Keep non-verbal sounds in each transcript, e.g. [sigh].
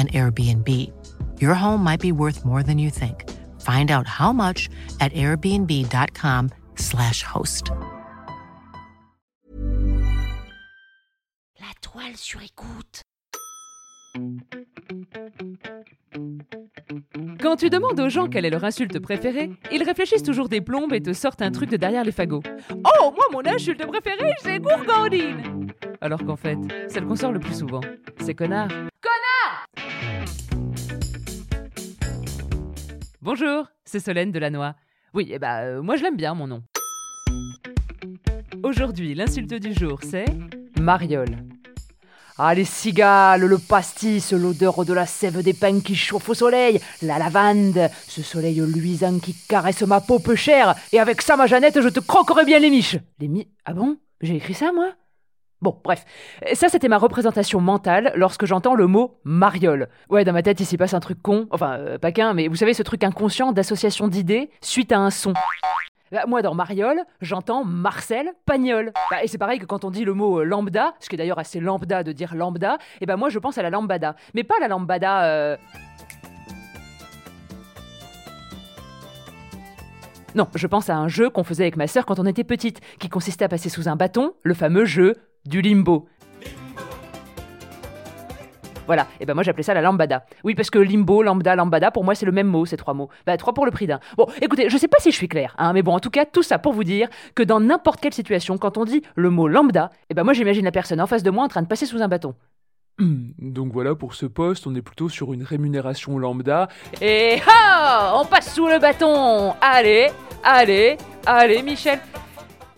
an Airbnb. Your home might be worth more than you think. Find out how much at airbnb.com/slash host. La toile sur écoute. Quand tu demandes aux gens quelle est leur insulte préférée, ils réfléchissent toujours des plombes et te sortent un truc de derrière les fagots. Oh, moi, mon insulte préférée, c'est gourgandine Alors qu'en fait, celle qu'on sort le plus souvent, c'est. Connard Bonjour, c'est Solène Delannoy. Oui, et bah, euh, moi je l'aime bien, mon nom. Aujourd'hui, l'insulte du jour, c'est Mariole. Ah, les cigales, le pastis, l'odeur de la sève des pins qui chauffe au soleil, la lavande, ce soleil luisant qui caresse ma peau peu chère, et avec ça, ma Jeannette, je te croquerai bien les miches. Les mi... Ah bon? J'ai écrit ça, moi? Bon, bref. Ça, c'était ma représentation mentale lorsque j'entends le mot mariole. Ouais, dans ma tête, il s'y passe un truc con. Enfin, euh, pas qu'un, mais vous savez, ce truc inconscient d'association d'idées suite à un son. Bah, moi, dans mariole, j'entends Marcel Pagnol. Bah, et c'est pareil que quand on dit le mot euh, lambda, ce qui est d'ailleurs assez lambda de dire lambda, et ben moi, je pense à la lambada. Mais pas la lambada. Euh... Non, je pense à un jeu qu'on faisait avec ma sœur quand on était petite, qui consistait à passer sous un bâton, le fameux jeu du limbo. Voilà, et ben moi j'appelais ça la lambada. Oui, parce que limbo, lambda, lambada, pour moi c'est le même mot, ces trois mots. Bah, trois pour le prix d'un. Bon, écoutez, je sais pas si je suis clair, hein, mais bon, en tout cas, tout ça pour vous dire que dans n'importe quelle situation, quand on dit le mot lambda, et ben moi j'imagine la personne en face de moi en train de passer sous un bâton. Donc voilà, pour ce poste, on est plutôt sur une rémunération lambda. Et ah On passe sous le bâton Allez, allez, allez, Michel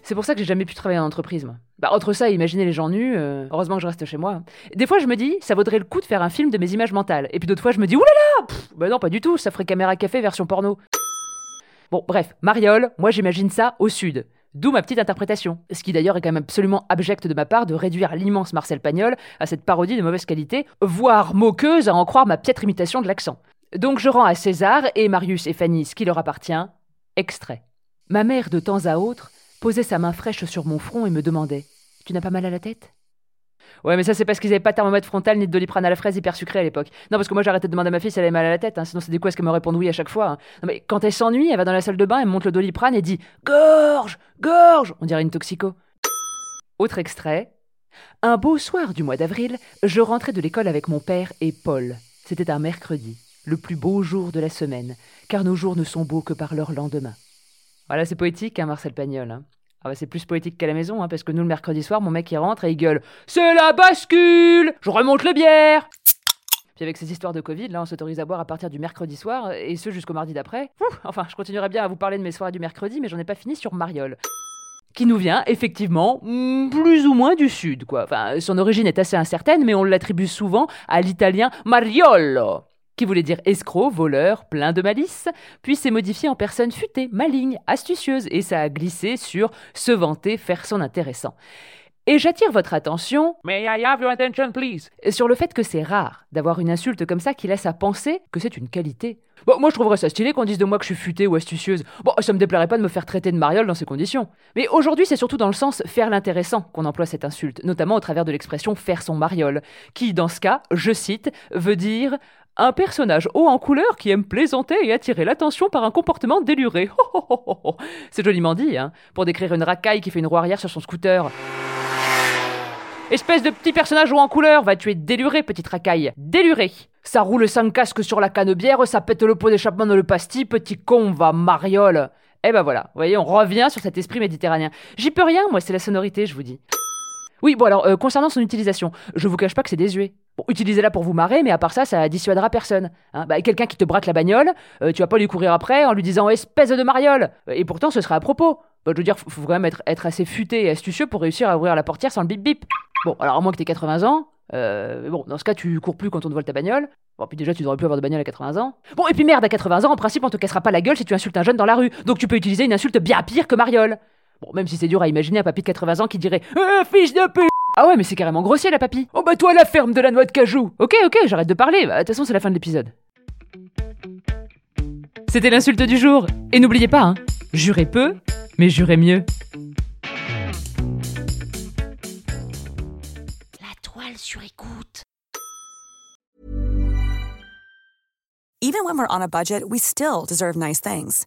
C'est pour ça que j'ai jamais pu travailler en entreprise, moi. Bah, entre ça et imaginer les gens nus, euh, heureusement que je reste chez moi. Des fois, je me dis, ça vaudrait le coup de faire un film de mes images mentales. Et puis d'autres fois, je me dis, oulala Bah non, pas du tout, ça ferait caméra café version porno. Bon, bref, Mariole, moi j'imagine ça au sud. D'où ma petite interprétation. Ce qui d'ailleurs est quand même absolument abject de ma part de réduire l'immense Marcel Pagnol à cette parodie de mauvaise qualité, voire moqueuse à en croire ma piètre imitation de l'accent. Donc je rends à César et Marius et Fanny ce qui leur appartient. Extrait. Ma mère, de temps à autre, posait sa main fraîche sur mon front et me demandait Tu n'as pas mal à la tête? Ouais, mais ça, c'est parce qu'ils avaient pas de thermomètre frontal ni de doliprane à la fraise hyper sucré à l'époque. Non, parce que moi, arrêté de demander à ma fille si elle avait mal à la tête, hein, sinon c'est des quoi est-ce qu'elle me répond oui à chaque fois. hein. Non, mais quand elle s'ennuie, elle va dans la salle de bain, elle monte le doliprane et dit Gorge Gorge On dirait une toxico. Autre extrait. Un beau soir du mois d'avril, je rentrais de l'école avec mon père et Paul. C'était un mercredi, le plus beau jour de la semaine, car nos jours ne sont beaux que par leur lendemain. Voilà, c'est poétique, hein, Marcel Pagnol. Ah bah c'est plus poétique qu'à la maison, hein, parce que nous, le mercredi soir, mon mec, il rentre et il gueule « C'est la bascule Je remonte les bières !» Puis avec ces histoires de Covid, là, on s'autorise à boire à partir du mercredi soir, et ce jusqu'au mardi d'après. Enfin, je continuerai bien à vous parler de mes soirées du mercredi, mais j'en ai pas fini sur Mariole. Qui nous vient, effectivement, mm, plus ou moins du sud, quoi. Enfin, son origine est assez incertaine, mais on l'attribue souvent à l'italien Mariolo qui voulait dire escroc, voleur, plein de malice, puis s'est modifié en personne futée, maligne, astucieuse, et ça a glissé sur se vanter, faire son intéressant. Et j'attire votre attention May I have your attention, please? sur le fait que c'est rare d'avoir une insulte comme ça qui laisse à penser que c'est une qualité. Bon, moi je trouverais ça stylé qu'on dise de moi que je suis futée ou astucieuse. Bon, ça me déplairait pas de me faire traiter de mariole dans ces conditions. Mais aujourd'hui, c'est surtout dans le sens faire l'intéressant qu'on emploie cette insulte, notamment au travers de l'expression faire son mariole, qui, dans ce cas, je cite, veut dire un personnage haut en couleur qui aime plaisanter et attirer l'attention par un comportement déluré. [laughs] C'est joliment dit, hein, pour décrire une racaille qui fait une roue arrière sur son scooter. Espèce de petit personnage haut en couleur, va tu es déluré, petite racaille. Déluré. Ça roule sans casque sur la canne-bière, ça pète le pot d'échappement dans le pastis, petit con, va mariole. Eh ben voilà, vous voyez, on revient sur cet esprit méditerranéen. J'y peux rien, moi, c'est la sonorité, je vous dis. Oui, bon alors, euh, concernant son utilisation, je vous cache pas que c'est désuet. Bon, utilisez-la pour vous marrer, mais à part ça, ça dissuadera personne. Hein. Bah, quelqu'un qui te braque la bagnole, euh, tu vas pas lui courir après en lui disant espèce de mariole. Et pourtant, ce sera à propos. Bah, je veux dire, faut, quand même être, assez futé et astucieux pour réussir à ouvrir la portière sans le bip bip. Bon, alors à moins que t'aies 80 ans, euh, bon, dans ce cas, tu cours plus quand on te vole ta bagnole. Bon, puis déjà, tu devrais plus avoir de bagnole à 80 ans. Bon, et puis merde, à 80 ans, en principe, on te cassera pas la gueule si tu insultes un jeune dans la rue. Donc tu peux utiliser une insulte bien pire que mariole. Bon, même si c'est dur à imaginer un papy de 80 ans qui dirait Euh, fils de pute Ah ouais, mais c'est carrément grossier, la papy. Oh bah toi, la ferme de la noix de cajou Ok, ok, j'arrête de parler. Bah, De toute façon, c'est la fin de l'épisode. C'était l'insulte du jour. Et n'oubliez pas, hein, jurez peu, mais jurez mieux. La toile sur écoute. Even when we're on a budget, we still deserve nice things.